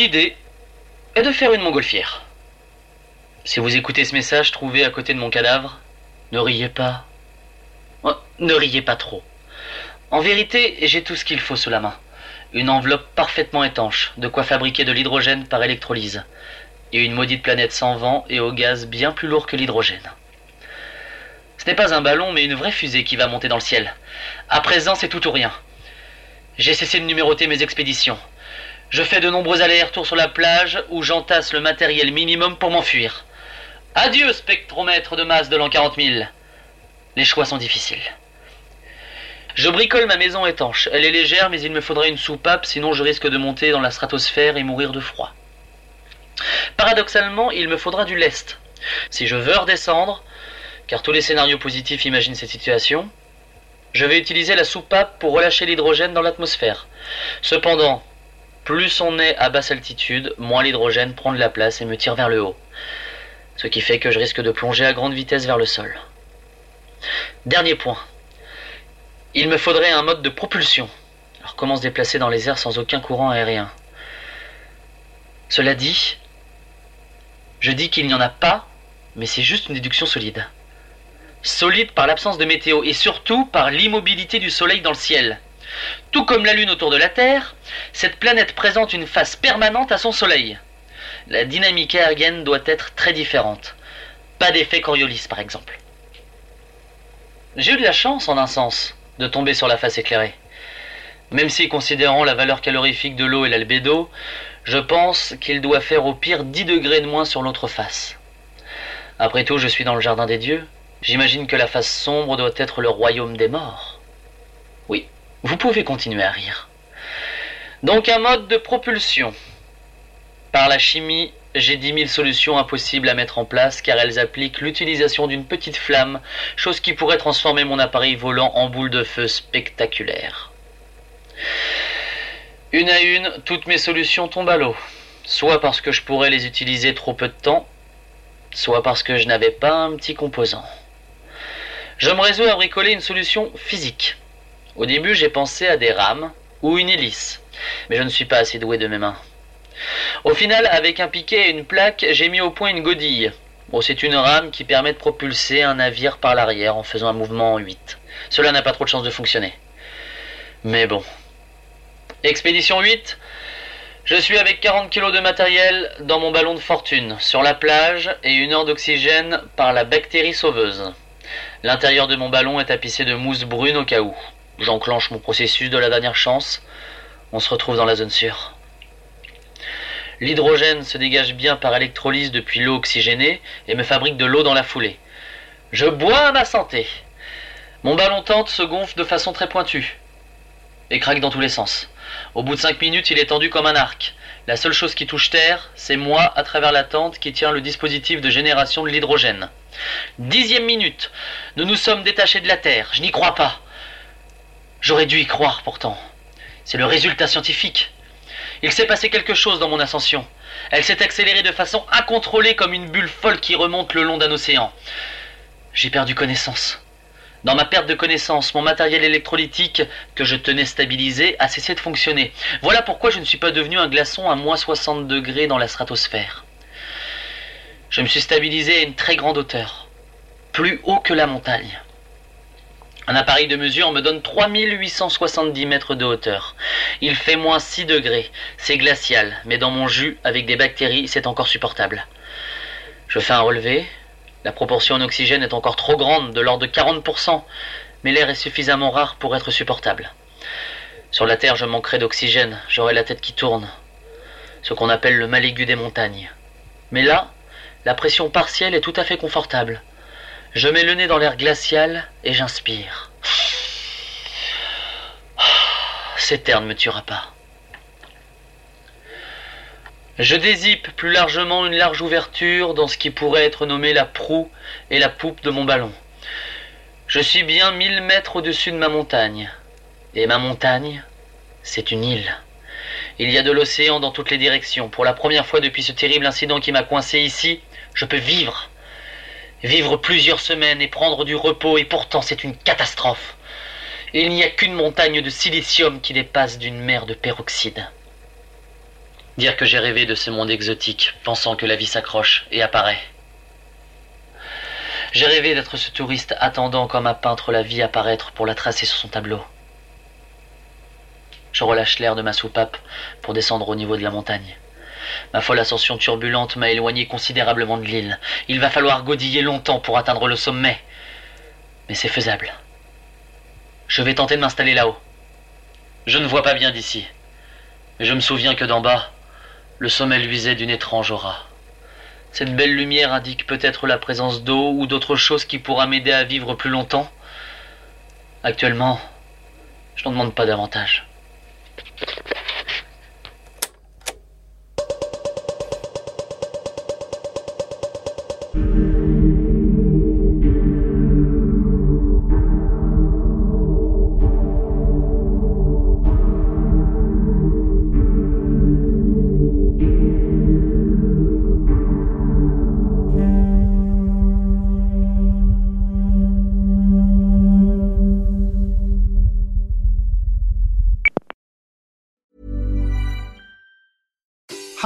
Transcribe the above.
L'idée est de faire une montgolfière. Si vous écoutez ce message trouvé à côté de mon cadavre, ne riez pas. Oh, ne riez pas trop. En vérité, j'ai tout ce qu'il faut sous la main. Une enveloppe parfaitement étanche, de quoi fabriquer de l'hydrogène par électrolyse. Et une maudite planète sans vent et au gaz bien plus lourd que l'hydrogène. Ce n'est pas un ballon, mais une vraie fusée qui va monter dans le ciel. À présent, c'est tout ou rien. J'ai cessé de numéroter mes expéditions. Je fais de nombreux allers-retours sur la plage où j'entasse le matériel minimum pour m'enfuir. Adieu, spectromètre de masse de l'an 40 000. Les choix sont difficiles. Je bricole ma maison étanche. Elle est légère, mais il me faudrait une soupape, sinon je risque de monter dans la stratosphère et mourir de froid. Paradoxalement, il me faudra du lest. Si je veux redescendre, car tous les scénarios positifs imaginent cette situation, je vais utiliser la soupape pour relâcher l'hydrogène dans l'atmosphère. Cependant, plus on est à basse altitude, moins l'hydrogène prend de la place et me tire vers le haut. Ce qui fait que je risque de plonger à grande vitesse vers le sol. Dernier point. Il me faudrait un mode de propulsion. Alors comment se déplacer dans les airs sans aucun courant aérien? Cela dit, je dis qu'il n'y en a pas, mais c'est juste une déduction solide. Solide par l'absence de météo et surtout par l'immobilité du Soleil dans le ciel. Tout comme la Lune autour de la Terre, cette planète présente une face permanente à son Soleil. La dynamique aérienne doit être très différente. Pas d'effet Coriolis par exemple. J'ai eu de la chance en un sens de tomber sur la face éclairée. Même si, considérant la valeur calorifique de l'eau et l'albédo, je pense qu'il doit faire au pire 10 degrés de moins sur l'autre face. Après tout, je suis dans le jardin des dieux. J'imagine que la face sombre doit être le royaume des morts. Vous pouvez continuer à rire. Donc un mode de propulsion. Par la chimie, j'ai dix mille solutions impossibles à mettre en place car elles appliquent l'utilisation d'une petite flamme, chose qui pourrait transformer mon appareil volant en boule de feu spectaculaire. Une à une, toutes mes solutions tombent à l'eau, soit parce que je pourrais les utiliser trop peu de temps, soit parce que je n'avais pas un petit composant. Je me résous à bricoler une solution physique. Au début, j'ai pensé à des rames ou une hélice, mais je ne suis pas assez doué de mes mains. Au final, avec un piquet et une plaque, j'ai mis au point une godille. Bon, c'est une rame qui permet de propulser un navire par l'arrière en faisant un mouvement en 8. Cela n'a pas trop de chance de fonctionner. Mais bon. Expédition 8. Je suis avec 40 kg de matériel dans mon ballon de fortune, sur la plage et une heure d'oxygène par la bactérie sauveuse. L'intérieur de mon ballon est tapissé de mousse brune au cas où. J'enclenche mon processus de la dernière chance. On se retrouve dans la zone sûre. L'hydrogène se dégage bien par électrolyse depuis l'eau oxygénée et me fabrique de l'eau dans la foulée. Je bois à ma santé. Mon ballon tente se gonfle de façon très pointue et craque dans tous les sens. Au bout de cinq minutes, il est tendu comme un arc. La seule chose qui touche terre, c'est moi à travers la tente qui tient le dispositif de génération de l'hydrogène. Dixième minute. Nous nous sommes détachés de la Terre. Je n'y crois pas. J'aurais dû y croire pourtant. C'est le résultat scientifique. Il s'est passé quelque chose dans mon ascension. Elle s'est accélérée de façon incontrôlée comme une bulle folle qui remonte le long d'un océan. J'ai perdu connaissance. Dans ma perte de connaissance, mon matériel électrolytique que je tenais stabilisé a cessé de fonctionner. Voilà pourquoi je ne suis pas devenu un glaçon à moins 60 degrés dans la stratosphère. Je me suis stabilisé à une très grande hauteur, plus haut que la montagne. Un appareil de mesure me donne 3870 mètres de hauteur. Il fait moins 6 degrés. C'est glacial, mais dans mon jus, avec des bactéries, c'est encore supportable. Je fais un relevé. La proportion en oxygène est encore trop grande, de l'ordre de 40%, mais l'air est suffisamment rare pour être supportable. Sur la Terre, je manquerai d'oxygène, j'aurai la tête qui tourne. Ce qu'on appelle le mal aigu des montagnes. Mais là, la pression partielle est tout à fait confortable. Je mets le nez dans l'air glacial et j'inspire. Cet air ne me tuera pas. Je dézippe plus largement une large ouverture dans ce qui pourrait être nommé la proue et la poupe de mon ballon. Je suis bien mille mètres au-dessus de ma montagne. Et ma montagne, c'est une île. Il y a de l'océan dans toutes les directions. Pour la première fois depuis ce terrible incident qui m'a coincé ici, je peux vivre. Vivre plusieurs semaines et prendre du repos, et pourtant c'est une catastrophe. Il n'y a qu'une montagne de silicium qui dépasse d'une mer de peroxyde. Dire que j'ai rêvé de ce monde exotique, pensant que la vie s'accroche et apparaît. J'ai rêvé d'être ce touriste attendant comme un peintre la vie apparaître pour la tracer sur son tableau. Je relâche l'air de ma soupape pour descendre au niveau de la montagne. Ma folle ascension turbulente m'a éloigné considérablement de l'île. Il va falloir godiller longtemps pour atteindre le sommet. Mais c'est faisable. Je vais tenter de m'installer là-haut. Je ne vois pas bien d'ici. Mais je me souviens que d'en bas, le sommet luisait d'une étrange aura. Cette belle lumière indique peut-être la présence d'eau ou d'autre chose qui pourra m'aider à vivre plus longtemps. Actuellement, je n'en demande pas davantage.